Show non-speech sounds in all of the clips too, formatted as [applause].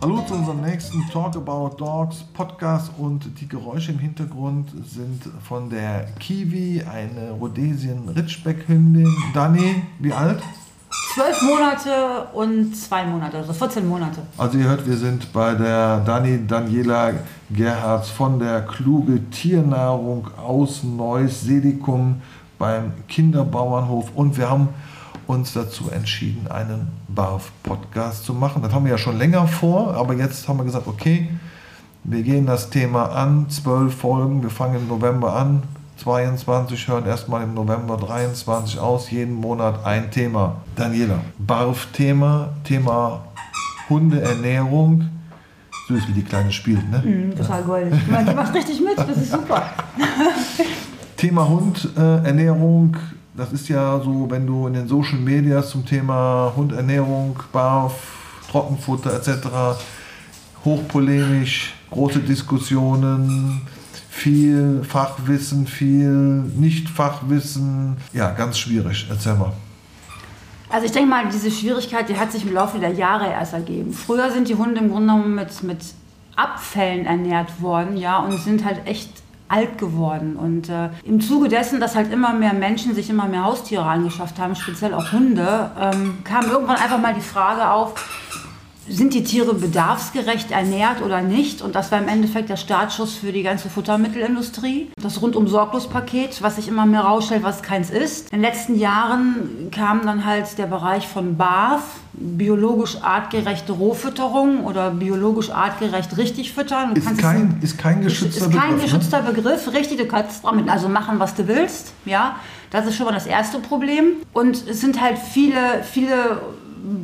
Hallo zu unserem nächsten Talk About Dogs Podcast und die Geräusche im Hintergrund sind von der Kiwi, eine Rhodesien Ritschbeck Hündin. Dani, wie alt? Zwölf Monate und zwei Monate, also 14 Monate. Also ihr hört, wir sind bei der Dani Daniela Gerhards von der Kluge Tiernahrung aus Neuss Selikum beim Kinderbauernhof und wir haben uns dazu entschieden, einen BARF-Podcast zu machen. Das haben wir ja schon länger vor, aber jetzt haben wir gesagt, okay, wir gehen das Thema an, zwölf Folgen, wir fangen im November an, 22, hören erstmal im November 23 aus, jeden Monat ein Thema. Daniela, BARF-Thema, Thema Hundeernährung, süß wie die Kleine spielt, ne? Mhm, total goldig. [laughs] Die macht richtig mit, das ist super. [laughs] Thema Hundernährung, das ist ja so, wenn du in den Social Media zum Thema Hundernährung, Barf, Trockenfutter etc. hochpolemisch, große Diskussionen, viel Fachwissen, viel Nicht-Fachwissen. Ja, ganz schwierig. Erzähl mal. Also ich denke mal, diese Schwierigkeit, die hat sich im Laufe der Jahre erst ergeben. Früher sind die Hunde im Grunde genommen mit, mit Abfällen ernährt worden, ja, und sind halt echt alt geworden. Und äh, im Zuge dessen, dass halt immer mehr Menschen sich immer mehr Haustiere angeschafft haben, speziell auch Hunde, ähm, kam irgendwann einfach mal die Frage auf, sind die Tiere bedarfsgerecht ernährt oder nicht? Und das war im Endeffekt der Startschuss für die ganze Futtermittelindustrie. Das rundum sorglos Paket, was sich immer mehr rausstellt, was keins ist. In den letzten Jahren kam dann halt der Bereich von BAF, biologisch artgerechte Rohfütterung oder biologisch artgerecht richtig füttern. Ist kein, ist kein geschützter Begriff. Ist kein Begriff, geschützter ne? Begriff, richtig, du kannst damit also machen, was du willst, ja. Das ist schon mal das erste Problem. Und es sind halt viele, viele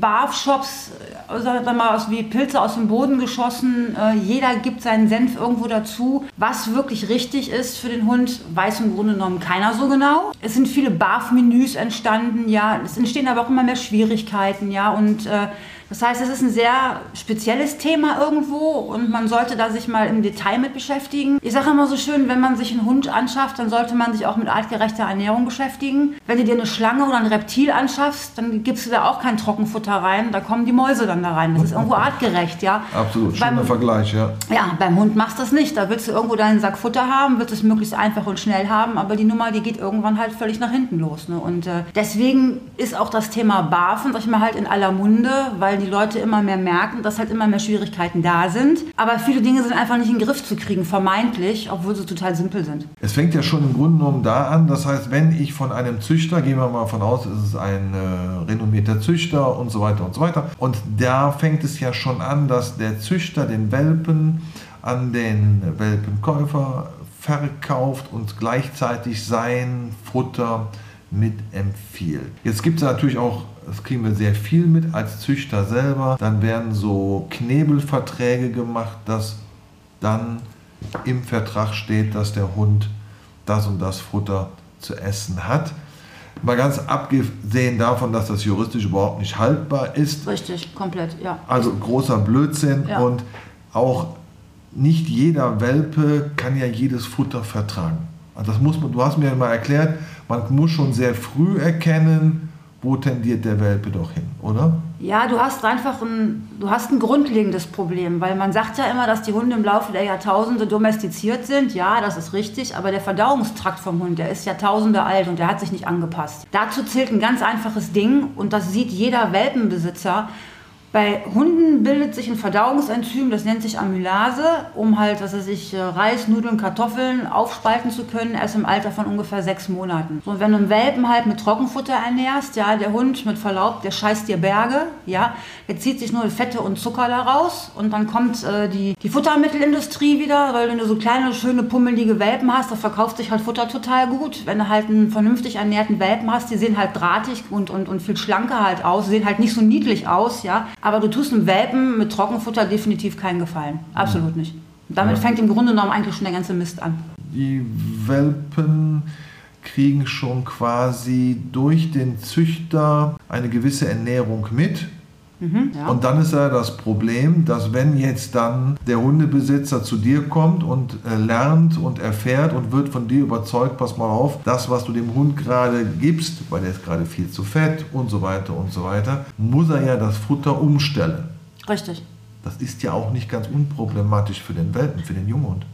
BAF-Shops, sagen wir mal, wie Pilze aus dem Boden geschossen. Äh, jeder gibt seinen Senf irgendwo dazu. Was wirklich richtig ist für den Hund, weiß im Grunde genommen keiner so genau. Es sind viele BAF-Menüs entstanden, ja. Es entstehen aber auch immer mehr Schwierigkeiten, ja. Und äh, das heißt, es ist ein sehr spezielles Thema irgendwo und man sollte da sich mal im Detail mit beschäftigen. Ich sage immer so schön, wenn man sich einen Hund anschafft, dann sollte man sich auch mit artgerechter Ernährung beschäftigen. Wenn du dir eine Schlange oder ein Reptil anschaffst, dann gibst du da auch kein Trockenfutter rein, da kommen die Mäuse dann da rein. Das ist irgendwo artgerecht, ja. Absolut, schöner beim, Vergleich, ja. Ja, beim Hund machst du das nicht. Da willst du irgendwo deinen Sack Futter haben, willst es möglichst einfach und schnell haben, aber die Nummer, die geht irgendwann halt völlig nach hinten los. Ne? Und äh, deswegen ist auch das Thema Barfen, sag ich mal, halt in aller Munde, weil die Leute immer mehr merken, dass halt immer mehr Schwierigkeiten da sind. Aber viele Dinge sind einfach nicht in den Griff zu kriegen, vermeintlich, obwohl sie total simpel sind. Es fängt ja schon im Grunde genommen da an. Das heißt, wenn ich von einem Züchter, gehen wir mal von aus, es ist ein äh, renommierter Züchter und so weiter und so weiter. Und da fängt es ja schon an, dass der Züchter den Welpen an den Welpenkäufer verkauft und gleichzeitig sein Futter mit empfiehlt. Jetzt gibt es natürlich auch das kriegen wir sehr viel mit als Züchter selber. Dann werden so Knebelverträge gemacht, dass dann im Vertrag steht, dass der Hund das und das Futter zu essen hat. Mal ganz abgesehen davon, dass das juristisch überhaupt nicht haltbar ist. Richtig, komplett, ja. Also großer Blödsinn ja. und auch nicht jeder Welpe kann ja jedes Futter vertragen. Also das muss man, du hast mir mal erklärt, man muss schon sehr früh erkennen, wo tendiert der Welpe doch hin, oder? Ja, du hast einfach ein, du hast ein grundlegendes Problem, weil man sagt ja immer, dass die Hunde im Laufe der Jahrtausende domestiziert sind. Ja, das ist richtig, aber der Verdauungstrakt vom Hund, der ist Jahrtausende alt und der hat sich nicht angepasst. Dazu zählt ein ganz einfaches Ding und das sieht jeder Welpenbesitzer. Bei Hunden bildet sich ein Verdauungsenzym, das nennt sich Amylase, um halt, was weiß ich, äh, Reis, Nudeln, Kartoffeln aufspalten zu können, erst im Alter von ungefähr sechs Monaten. So, und wenn du einen Welpen halt mit Trockenfutter ernährst, ja, der Hund mit Verlaub, der scheißt dir Berge, ja, der zieht sich nur Fette und Zucker daraus und dann kommt äh, die, die Futtermittelindustrie wieder, weil wenn du so kleine, schöne, pummelige Welpen hast, da verkauft sich halt Futter total gut. Wenn du halt einen vernünftig ernährten Welpen hast, die sehen halt drahtig und, und, und viel schlanker halt aus, sehen halt nicht so niedlich aus, ja, aber du tust einem Welpen mit Trockenfutter definitiv keinen Gefallen. Absolut nicht. Damit ja. fängt im Grunde genommen eigentlich schon der ganze Mist an. Die Welpen kriegen schon quasi durch den Züchter eine gewisse Ernährung mit. Mhm, ja. Und dann ist ja das Problem, dass wenn jetzt dann der Hundebesitzer zu dir kommt und äh, lernt und erfährt und wird von dir überzeugt, pass mal auf, das, was du dem Hund gerade gibst, weil der ist gerade viel zu fett und so weiter und so weiter, muss er ja das Futter umstellen. Richtig. Das ist ja auch nicht ganz unproblematisch für den Welpen, für den Junghund.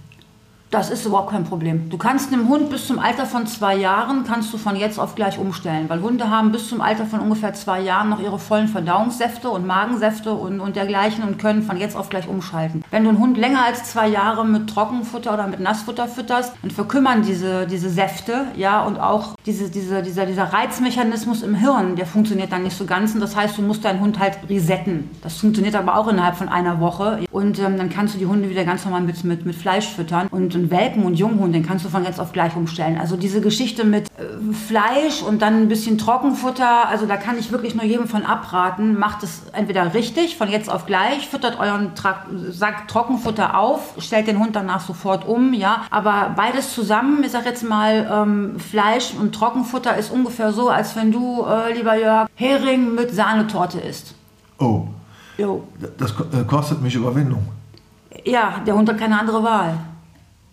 Das ist überhaupt kein Problem. Du kannst einem Hund bis zum Alter von zwei Jahren, kannst du von jetzt auf gleich umstellen. Weil Hunde haben bis zum Alter von ungefähr zwei Jahren noch ihre vollen Verdauungssäfte und Magensäfte und, und dergleichen und können von jetzt auf gleich umschalten. Wenn du einen Hund länger als zwei Jahre mit Trockenfutter oder mit Nassfutter fütterst, dann verkümmern diese, diese Säfte, ja, und auch diese, diese, dieser, dieser Reizmechanismus im Hirn, der funktioniert dann nicht so ganz. Und das heißt, du musst deinen Hund halt resetten. Das funktioniert aber auch innerhalb von einer Woche. Und ähm, dann kannst du die Hunde wieder ganz normal mit, mit, mit Fleisch füttern. Und einen Welpen und Junghund, den kannst du von jetzt auf gleich umstellen. Also diese Geschichte mit äh, Fleisch und dann ein bisschen Trockenfutter, also da kann ich wirklich nur jedem von abraten. Macht es entweder richtig, von jetzt auf gleich, füttert euren Tra Sack Trockenfutter auf, stellt den Hund danach sofort um, ja. Aber beides zusammen, ich sag jetzt mal, ähm, Fleisch und Trockenfutter ist ungefähr so, als wenn du, äh, lieber Jörg, Hering mit Sahnetorte isst. Oh, Jo. das äh, kostet mich Überwindung. Ja, der Hund hat keine andere Wahl.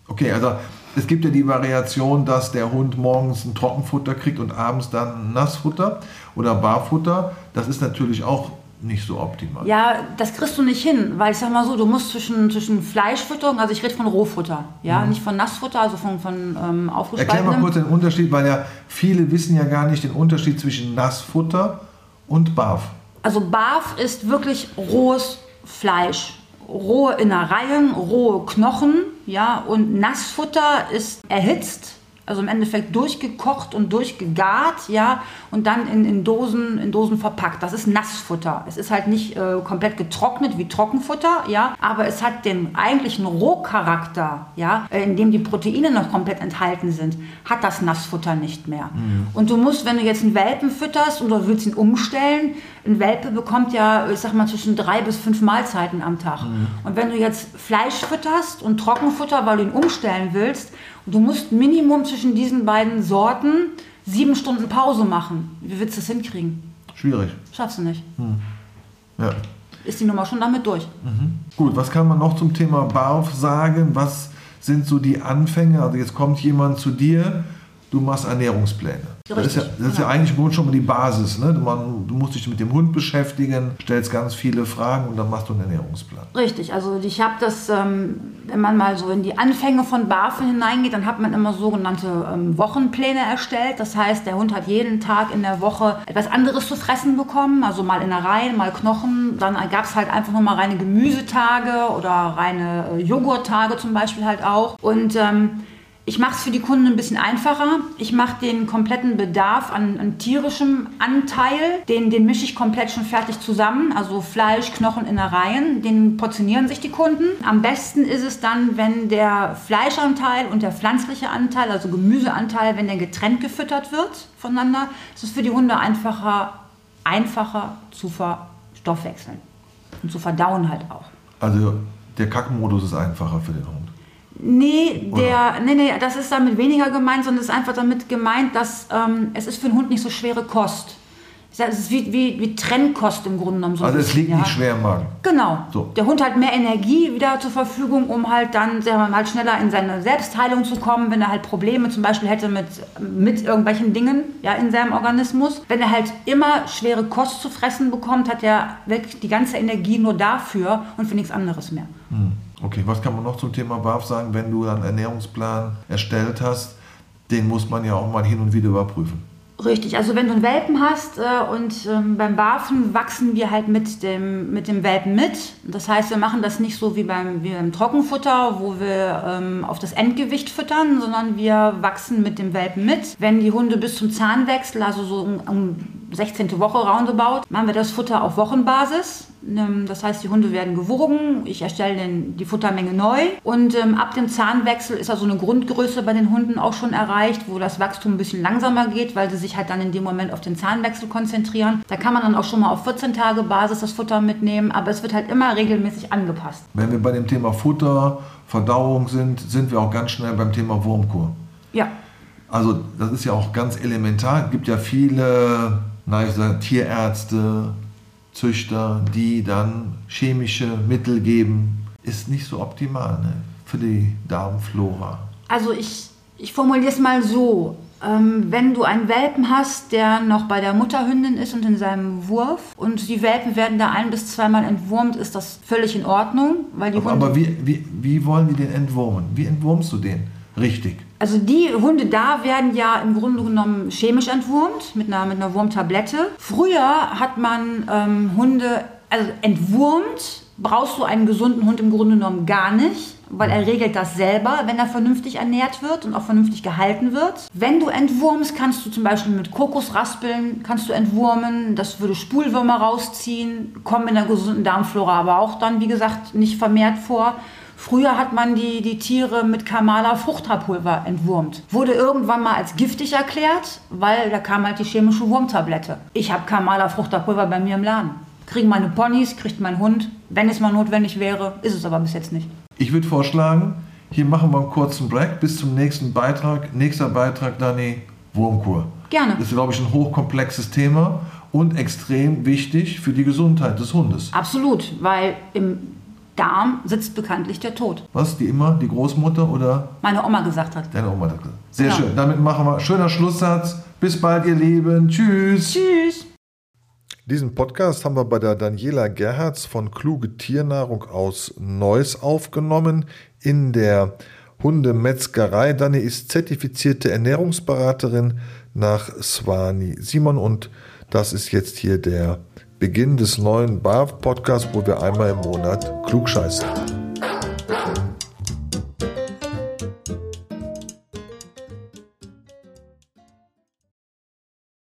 Okay, also es gibt ja die Variation, dass der Hund morgens ein Trockenfutter kriegt und abends dann Nassfutter oder Barfutter. Das ist natürlich auch nicht so optimal. Ja, das kriegst du nicht hin, weil ich sag mal so, du musst zwischen, zwischen Fleischfütterung, also ich rede von Rohfutter, ja, nicht von Nassfutter, also von, von ähm, Erklär mal kurz den Unterschied, weil ja viele wissen ja gar nicht den Unterschied zwischen Nassfutter und Barf. Also Barf ist wirklich rohes Fleisch. Rohe Innereien, rohe Knochen, ja, und Nassfutter ist erhitzt, also im Endeffekt durchgekocht und durchgegart, ja, und dann in, in, Dosen, in Dosen verpackt. Das ist Nassfutter. Es ist halt nicht äh, komplett getrocknet wie Trockenfutter, ja, aber es hat den eigentlichen Rohcharakter, ja, äh, in dem die Proteine noch komplett enthalten sind, hat das Nassfutter nicht mehr. Und du musst, wenn du jetzt einen Welpen fütterst und du willst ihn umstellen, ein Welpe bekommt ja, ich sag mal, zwischen drei bis fünf Mahlzeiten am Tag. Und wenn du jetzt Fleisch fütterst und Trockenfutter, weil du ihn umstellen willst, du musst Minimum zwischen diesen beiden Sorten sieben Stunden Pause machen. Wie willst du das hinkriegen? Schwierig. Schaffst du nicht. Ja. Ist die Nummer schon damit durch. Gut, was kann man noch zum Thema Barf sagen? Was sind so die Anfänge? Also jetzt kommt jemand zu dir, du machst Ernährungspläne. Das ist ja, das ist ja eigentlich im Grunde schon mal die Basis. Ne? Man, du musst dich mit dem Hund beschäftigen, stellst ganz viele Fragen und dann machst du einen Ernährungsplan. Richtig, also ich habe das, ähm, wenn man mal so in die Anfänge von BAFE hineingeht, dann hat man immer sogenannte ähm, Wochenpläne erstellt. Das heißt, der Hund hat jeden Tag in der Woche etwas anderes zu fressen bekommen, also mal Innereien, mal Knochen. Dann gab es halt einfach nochmal reine Gemüsetage oder reine äh, Joghurttage zum Beispiel halt auch. Und ähm, ich mache es für die Kunden ein bisschen einfacher. Ich mache den kompletten Bedarf an, an tierischem Anteil, den, den mische ich komplett schon fertig zusammen. Also Fleisch, Knochen, Innereien, den portionieren sich die Kunden. Am besten ist es dann, wenn der Fleischanteil und der pflanzliche Anteil, also Gemüseanteil, wenn der getrennt gefüttert wird voneinander. Es ist für die Hunde einfacher, einfacher zu verstoffwechseln und zu verdauen halt auch. Also der Kackmodus ist einfacher für den Hund. Nee, der, nee, nee, das ist damit weniger gemeint, sondern es ist einfach damit gemeint, dass ähm, es ist für den Hund nicht so schwere Kost. Sag, Es ist wie, wie, wie Trennkost im Grunde genommen. So Also es liegt ja. nicht schwer im Magen. Genau. So. Der Hund hat mehr Energie wieder zur Verfügung, um halt dann sagen wir mal, halt schneller in seine Selbstheilung zu kommen, wenn er halt Probleme zum Beispiel hätte mit, mit irgendwelchen Dingen ja, in seinem Organismus. Wenn er halt immer schwere Kost zu fressen bekommt, hat er wirklich die ganze Energie nur dafür und für nichts anderes mehr. Okay, was kann man noch zum Thema BAF sagen, wenn du einen Ernährungsplan erstellt hast? Den muss man ja auch mal hin und wieder überprüfen. Richtig, also wenn du einen Welpen hast äh, und ähm, beim Barfen wachsen wir halt mit dem, mit dem Welpen mit. Das heißt, wir machen das nicht so wie beim, wie beim Trockenfutter, wo wir ähm, auf das Endgewicht füttern, sondern wir wachsen mit dem Welpen mit. Wenn die Hunde bis zum Zahnwechsel, also so um, um 16. Woche roundabout, machen wir das Futter auf Wochenbasis. Ähm, Das heißt, die Hunde werden gewogen, ich erstelle den, die Futtermenge neu und ähm, ab dem Zahnwechsel ist also eine Grundgröße bei den Hunden auch schon erreicht, wo das Wachstum ein bisschen langsamer geht, weil sie sich halt dann in dem Moment auf den Zahnwechsel konzentrieren. Da kann man dann auch schon mal auf 14 Tage Basis das Futter mitnehmen, aber es wird halt immer regelmäßig angepasst. Wenn wir bei dem Thema Futter, Verdauung sind, sind wir auch ganz schnell beim Thema Wurmkur. Ja, Also das ist ja auch ganz elementar. Es gibt ja viele, na ich sag, Tierärzte, Züchter, die dann chemische Mittel geben, ist nicht so optimal ne? für die Darmflora. Also ich, ich formuliere es mal so. Ähm, wenn du einen Welpen hast, der noch bei der Mutterhündin ist und in seinem Wurf und die Welpen werden da ein bis zweimal entwurmt, ist das völlig in Ordnung. Weil die Aber, Hunde, aber wie, wie, wie wollen die den entwurmen? Wie entwurmst du den? Richtig. Also die Hunde da werden ja im Grunde genommen chemisch entwurmt mit einer, mit einer Wurmtablette. Früher hat man ähm, Hunde, also entwurmt, brauchst du einen gesunden Hund im Grunde genommen gar nicht, weil er regelt das selber, wenn er vernünftig ernährt wird und auch vernünftig gehalten wird. Wenn du entwurmst, kannst du zum Beispiel mit Kokosraspeln kannst du entwurmen, das würde Spulwürmer rausziehen, kommen in der gesunden Darmflora aber auch dann, wie gesagt, nicht vermehrt vor. Früher hat man die, die Tiere mit Kamala Fruchthaarpulver entwurmt. Wurde irgendwann mal als giftig erklärt, weil da kam halt die chemische Wurmtablette. Ich habe Kamala Fruchthaarpulver bei mir im Laden. Kriegen meine Ponys, kriegt mein Hund. Wenn es mal notwendig wäre, ist es aber bis jetzt nicht. Ich würde vorschlagen, hier machen wir einen kurzen Break bis zum nächsten Beitrag. Nächster Beitrag, Dani, Wurmkur. Gerne. Das ist, glaube ich, ein hochkomplexes Thema und extrem wichtig für die Gesundheit des Hundes. Absolut, weil im Darm sitzt bekanntlich der Tod. Was, die immer, die Großmutter oder Meine Oma gesagt hat. deine Oma? hat gesagt. Sehr Ja. schön. Damit machen wir schöner Schlusssatz. Bis bald, ihr Lieben. Tschüss. Tschüss. Diesen Podcast haben wir bei der Daniela Gerhards von Kluge Tiernahrung aus Neuss aufgenommen in der Hundemetzgerei. Dani ist zertifizierte Ernährungsberaterin nach Swani Simon und das ist jetzt hier der Beginn des neuen BAF-Podcasts, wo wir einmal im Monat klug scheißen.